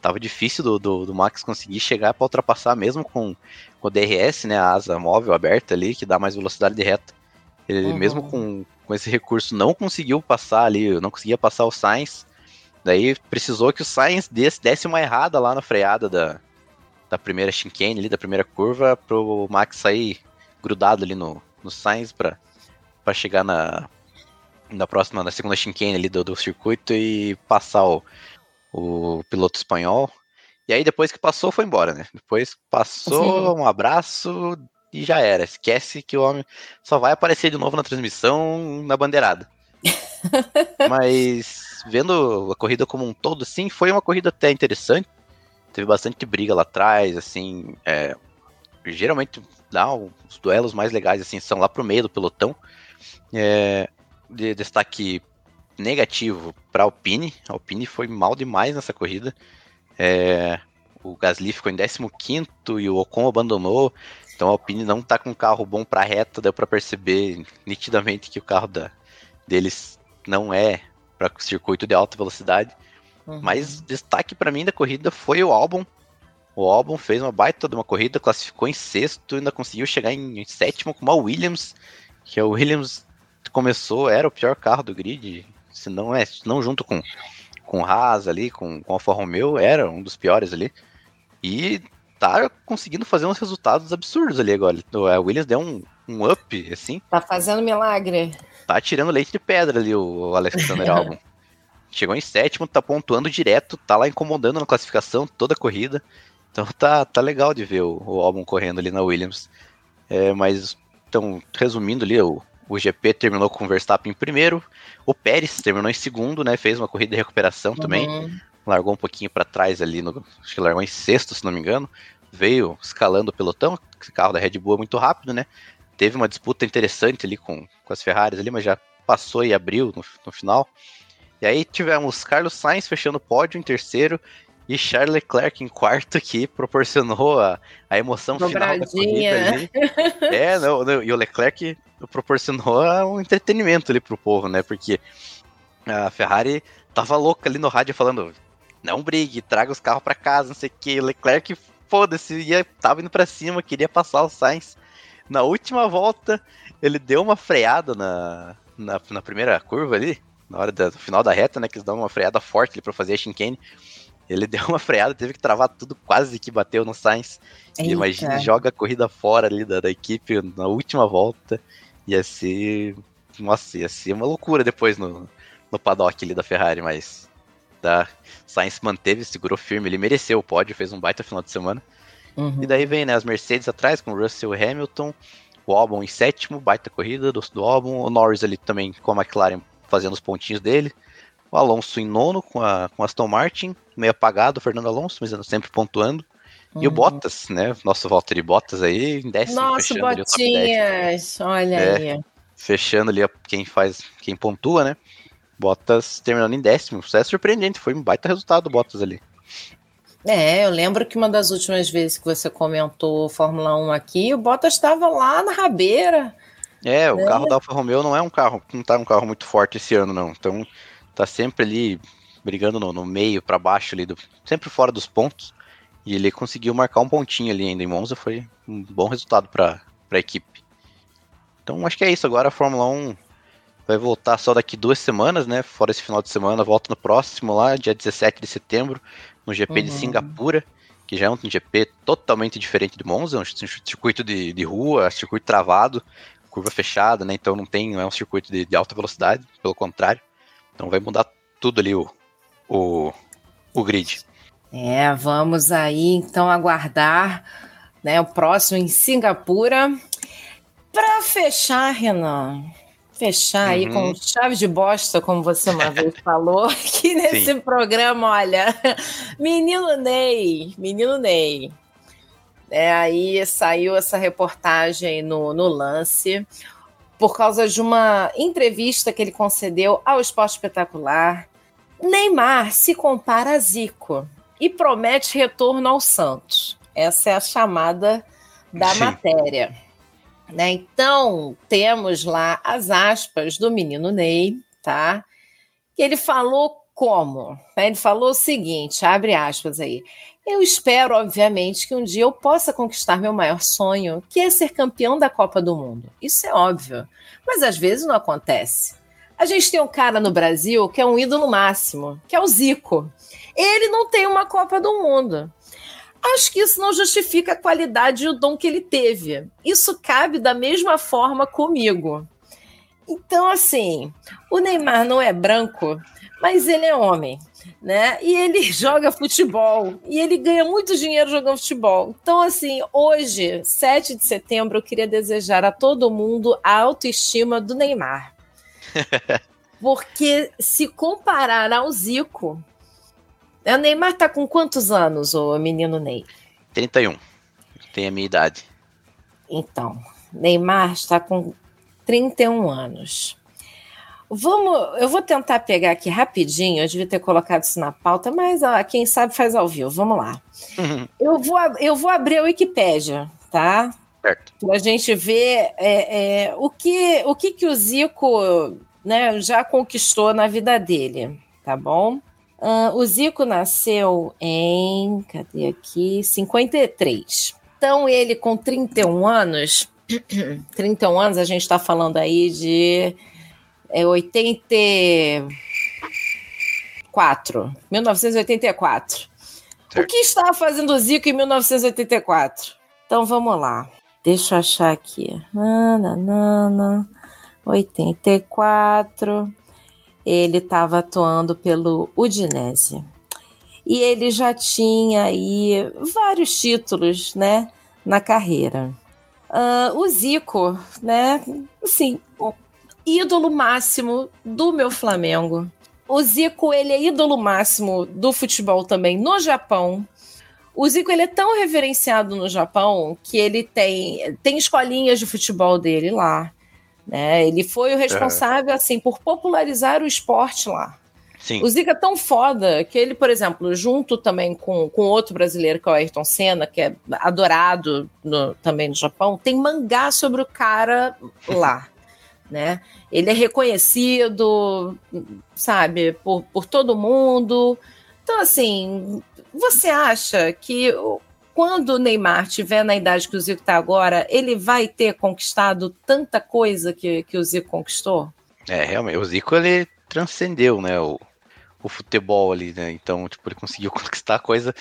Tava difícil do, do, do Max conseguir chegar para ultrapassar, mesmo com, com o DRS, né, a asa móvel aberta ali, que dá mais velocidade de reta. Ele, uhum. mesmo com, com esse recurso, não conseguiu passar ali, não conseguia passar o Sainz. Daí precisou que o Sainz desse, desse uma errada lá na freada da, da primeira chicane ali, da primeira curva, pro Max sair grudado ali no, no Sainz para para chegar na, na próxima, na segunda chicane ali do, do circuito e passar o, o piloto espanhol. E aí depois que passou, foi embora, né? Depois passou, Sim. um abraço e já era. Esquece que o homem só vai aparecer de novo na transmissão na bandeirada. Mas vendo a corrida como um todo, sim, foi uma corrida até interessante. Teve bastante briga lá atrás, assim. É, geralmente dá os duelos mais legais assim são lá pro meio do pelotão. É, de destaque negativo para Alpine. A Alpine foi mal demais nessa corrida. É, o Gasly ficou em 15 e o Ocon abandonou. Então a Alpine não está com um carro bom para reta, deu para perceber nitidamente que o carro da, deles não é para circuito de alta velocidade. Uhum. Mas destaque para mim da corrida foi o álbum. O álbum fez uma baita de uma corrida, classificou em sexto, ainda conseguiu chegar em, em sétimo com uma Williams, que a Williams começou, era o pior carro do grid, se não é, não junto com com Haas ali, com, com Alfa Romeo, era um dos piores ali. E tá conseguindo fazer uns resultados absurdos ali agora. A Williams deu um, um up, assim. Tá fazendo milagre. Tá tirando leite de pedra ali o Alexander Albon. Chegou em sétimo, tá pontuando direto, tá lá incomodando na classificação toda a corrida. Então tá, tá legal de ver o, o Albon correndo ali na Williams. É, mas, então, resumindo ali, o, o GP terminou com o Verstappen em primeiro. O Pérez terminou em segundo, né? Fez uma corrida de recuperação uhum. também. Largou um pouquinho para trás ali, no, acho que largou em sexto, se não me engano. Veio escalando o pelotão. Esse carro da Red Bull é muito rápido, né? Teve uma disputa interessante ali com, com as Ferraris ali, mas já passou e abriu no, no final. E aí tivemos Carlos Sainz fechando o pódio em terceiro e Charles Leclerc em quarto, que proporcionou a, a emoção Dobradinha. final da corrida ali. É, não, não, e o Leclerc proporcionou um entretenimento ali pro povo, né? Porque a Ferrari tava louca ali no rádio falando: não brigue, traga os carros para casa, não sei o que. O Leclerc, foda-se, ia, tava indo para cima, queria passar o Sainz. Na última volta, ele deu uma freada na, na, na primeira curva ali, na hora do final da reta, né? Que eles dão uma freada forte ali pra fazer a chicane. Ele deu uma freada, teve que travar tudo, quase que bateu no Sainz. Eita. Imagina, joga a corrida fora ali da, da equipe na última volta. Ia ser. Nossa, ia ser uma loucura depois no, no paddock ali da Ferrari, mas. Da, Sainz manteve, segurou firme, ele mereceu o pódio, fez um baita final de semana. Uhum. E daí vem né, as Mercedes atrás, com o Russell Hamilton, o Albon em sétimo, baita corrida do, do Albon, o Norris ali também com a McLaren fazendo os pontinhos dele, o Alonso em nono com a com Aston Martin, meio apagado o Fernando Alonso, mas sempre pontuando. E o uhum. Bottas, né? Nosso Valtteri Bottas aí em décimo. Nossa, Botinhas, olha é, aí. Fechando ali quem faz, quem pontua, né? Bottas terminando em décimo. Isso é surpreendente, foi um baita resultado do Bottas ali. É, eu lembro que uma das últimas vezes que você comentou Fórmula 1 aqui, o Bottas estava lá na rabeira. É, o né? carro da Alfa Romeo não é um carro, não tá um carro muito forte esse ano, não. Então, tá sempre ali brigando no, no meio para baixo ali, do, sempre fora dos pontos. E ele conseguiu marcar um pontinho ali ainda em Monza, foi um bom resultado para a equipe. Então acho que é isso. Agora a Fórmula 1 vai voltar só daqui duas semanas, né? Fora esse final de semana, volta no próximo lá, dia 17 de setembro, no GP uhum. de Singapura, que já é um GP totalmente diferente de Monza, um circuito de, de rua, circuito travado, curva fechada, né? Então não tem, não é um circuito de, de alta velocidade, pelo contrário. Então vai mudar tudo ali o, o, o grid. É, vamos aí então aguardar né, o próximo em Singapura. Para fechar, Renan, fechar aí com Uhum. chave de bosta, como você uma vez falou, aqui nesse Sim. programa, olha, menino Ney, menino Ney. É, aí saiu essa reportagem no, no lance por causa de uma entrevista que ele concedeu ao Esporte Espetacular. Neymar se compara a Zico e promete retorno ao Santos. Essa é a chamada da Sim. matéria. Né? Então, temos lá as aspas do menino Ney, tá? Que ele falou como? Ele falou o seguinte, abre aspas aí. Eu espero, obviamente, que um dia eu possa conquistar meu maior sonho, que é ser campeão da Copa do Mundo. Isso é óbvio, mas às vezes não acontece. A gente tem um cara no Brasil que é um ídolo máximo, que é o Zico. Ele não tem uma Copa do Mundo. Acho que isso não justifica a qualidade e o dom que ele teve. Isso cabe da mesma forma comigo. Então, assim, o Neymar não é branco, mas ele é homem, né? E ele joga futebol e ele ganha muito dinheiro jogando futebol. Então, assim, hoje, 7 de setembro, eu queria desejar a todo mundo a autoestima do Neymar. Porque se comparar ao Zico, né, o Neymar tá com quantos anos, o menino Ney? 31. Tem a minha idade. Então, Neymar está com 31 anos. Vamos, eu vou tentar pegar aqui rapidinho, eu devia ter colocado isso na pauta, mas ó, quem sabe faz ao vivo. Vamos lá. Eu vou, eu vou abrir a Wikipédia, tá? Certo. Para a gente ver é, é, o, que, o que, que o Zico né, já conquistou na vida dele, tá bom? Ah, o Zico nasceu em. Cadê aqui? 53. Então, ele com 31 anos. 31 anos, a gente está falando aí de é, 84. 1984. O que estava fazendo o Zico em 1984? Então vamos lá. Deixa eu achar aqui. Nananana, 84. Ele estava atuando pelo Udinese. E ele já tinha aí vários títulos, né, na carreira. Ah, o Zico, né, assim, ídolo máximo do meu Flamengo. O Zico, ele é ídolo máximo do futebol também no Japão. O Zico ele é tão reverenciado no Japão que ele tem, tem escolinhas de futebol dele lá. Né? Ele foi o responsável assim por popularizar o esporte lá. Sim. O Zico é tão foda que ele, por exemplo, junto também com, com outro brasileiro, que é o Ayrton Senna, que é adorado no- também no Japão, tem mangá sobre o cara lá. Né? Ele é reconhecido, sabe, por, por todo mundo. Então, assim, você acha que quando o Neymar tiver na idade que o Zico está agora, ele vai ter conquistado tanta coisa que, que o Zico conquistou? É, realmente. O Zico, ele transcendeu, né, o, o futebol ali, né? Então, tipo, ele conseguiu conquistar coisa,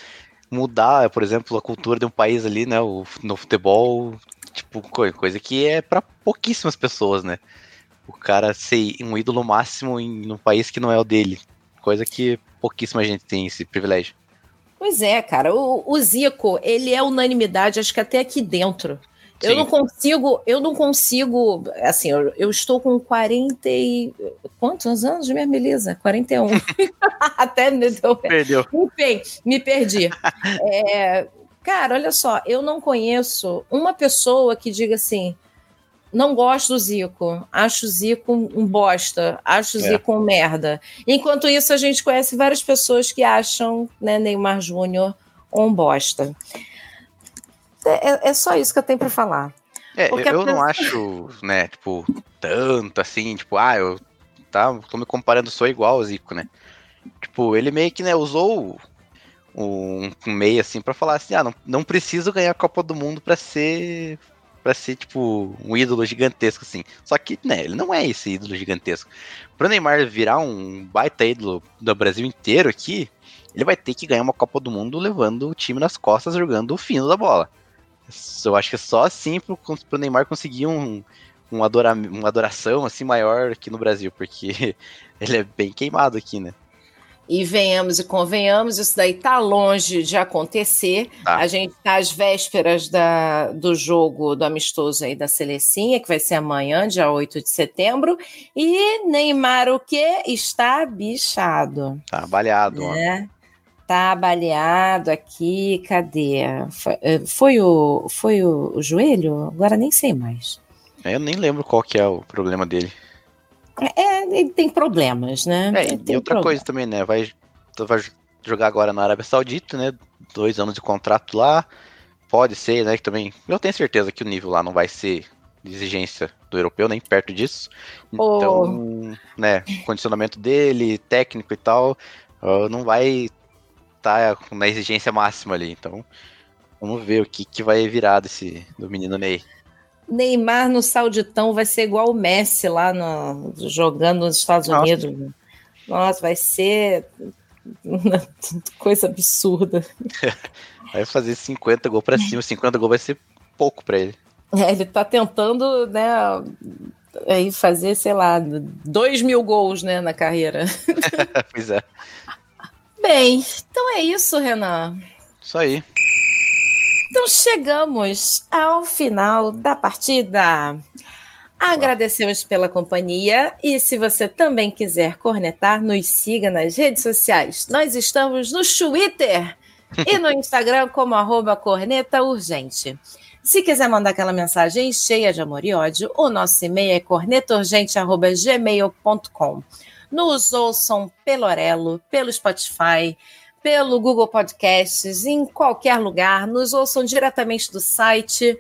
mudar, por exemplo, a cultura de um país ali, né, o, no futebol, tipo, co- coisa que é para pouquíssimas pessoas, né? O cara ser um ídolo máximo em um país que não é o dele. Coisa que pouquíssima gente tem esse privilégio. Pois é, cara. O, o Zico, ele é unanimidade, acho que até aqui dentro. Eu Sim. não consigo, eu não consigo, assim, eu, eu estou com 40 e... Quantos anos mesmo, Elisa? 41. até me deu... Perdeu. Enfim, me perdi. É, cara, olha só, eu não conheço uma pessoa que diga assim, não gosto do Zico, acho o Zico um bosta, acho o É. Zico um merda. Enquanto isso, a gente conhece várias pessoas que acham né, Neymar Júnior um bosta. É, é- é só isso que eu tenho para falar. É, Porque eu, a não acho, né, tipo, tanto assim, tipo, ah, eu tá, tô me comparando, sou igual ao Zico, né? Tipo, ele meio que, né, usou um, um meio assim pra falar assim, ah, não, não preciso ganhar a Copa do Mundo pra ser para ser tipo um ídolo gigantesco assim. Só que, né, ele não é esse ídolo gigantesco. Pro Neymar virar um baita ídolo do Brasil inteiro aqui, ele vai ter que ganhar uma Copa do Mundo levando o time nas costas jogando o fino da bola. Eu acho que é só assim pro, pro Neymar conseguir um, um adora, uma adoração assim maior aqui no Brasil, porque ele é bem queimado aqui, né? E venhamos e convenhamos, isso daí tá longe de acontecer. Tá. A gente tá às vésperas da, do jogo do amistoso aí da Selecinha, que vai ser amanhã, dia 8 de setembro. E Neymar o quê? Está bichado. Tá baleado, né? Tá baleado aqui, cadê? Foi, eh, foi o, foi o, o joelho? Agora nem sei mais. Eu nem lembro qual que é o problema dele. É, ele tem problemas, né? É, e outra problema. coisa também, né? Vai, vai jogar agora na Arábia Saudita, né? Dois anos de contrato lá. Pode ser, né? Que também. Eu tenho certeza que o nível lá não vai ser de exigência do europeu, nem perto disso. Então, né? Condicionamento dele, técnico e tal, não vai estar na exigência máxima ali. Então, vamos ver o que, que vai virar desse do menino Ney. Neymar no Sauditão vai ser igual o Messi lá no- jogando nos Estados Nossa. Unidos. Nossa, vai ser coisa absurda. Vai fazer 50 gols pra cima, 50 gols vai ser pouco pra ele. É, ele tá tentando, né, aí fazer, sei lá, dois mil gols, né, na carreira. pois é. Bem, então é isso, Renan. Isso aí. Então chegamos ao final da partida. Agradecemos pela companhia e se você também quiser cornetar, nos siga nas redes sociais. Nós estamos no Twitter e no Instagram como arroba corneta urgente. Se quiser mandar aquela mensagem cheia de amor e ódio, o nosso e-mail é cornetaurgente.gmail.com. Nos ouçam pelo Orelo, pelo Spotify, pelo Google Podcasts, em qualquer lugar. Nos ouçam diretamente do site.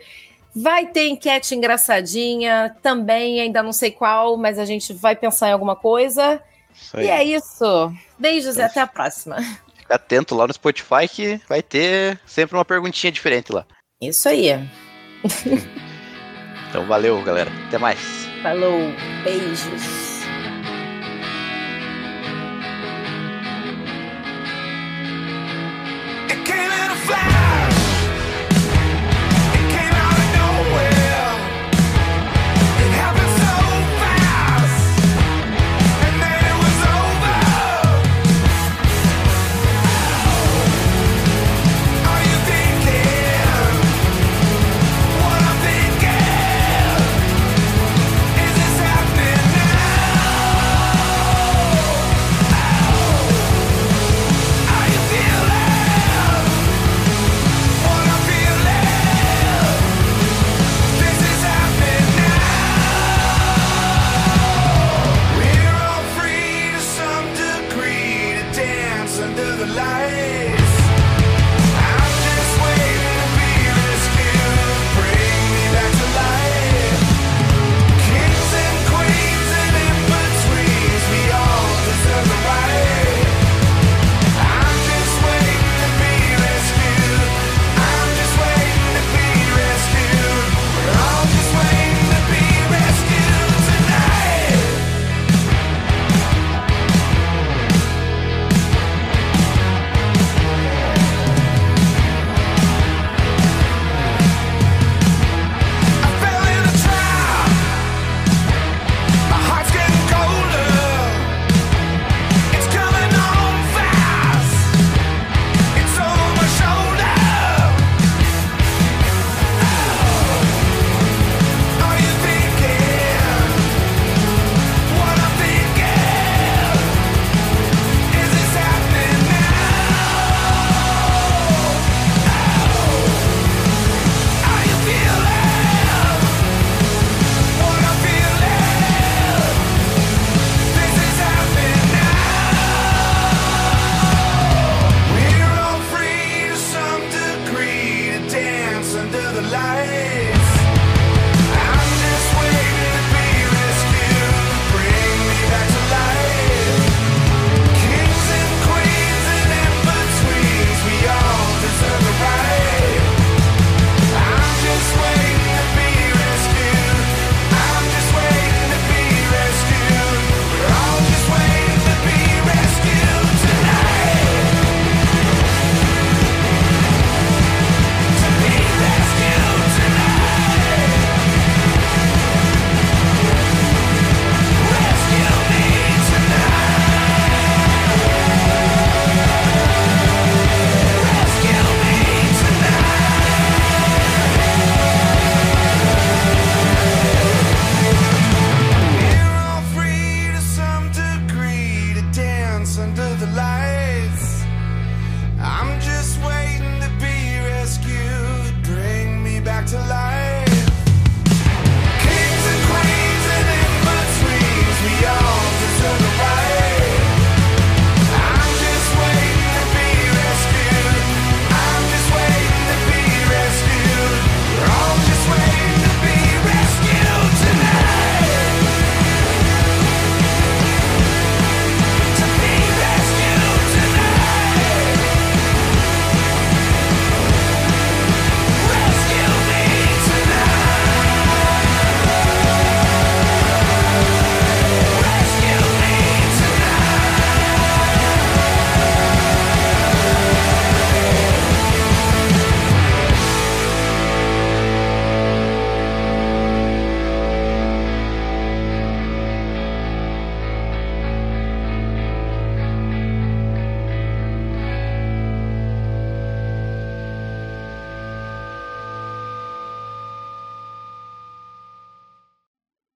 Vai ter enquete engraçadinha também, ainda não sei qual, mas a gente vai pensar em alguma coisa. Isso. E é isso. Beijos e Então, até a próxima. Fica atento lá no Spotify que vai ter sempre uma perguntinha diferente lá. Isso aí. Então valeu, galera. Até mais. Falou. Beijos. fly.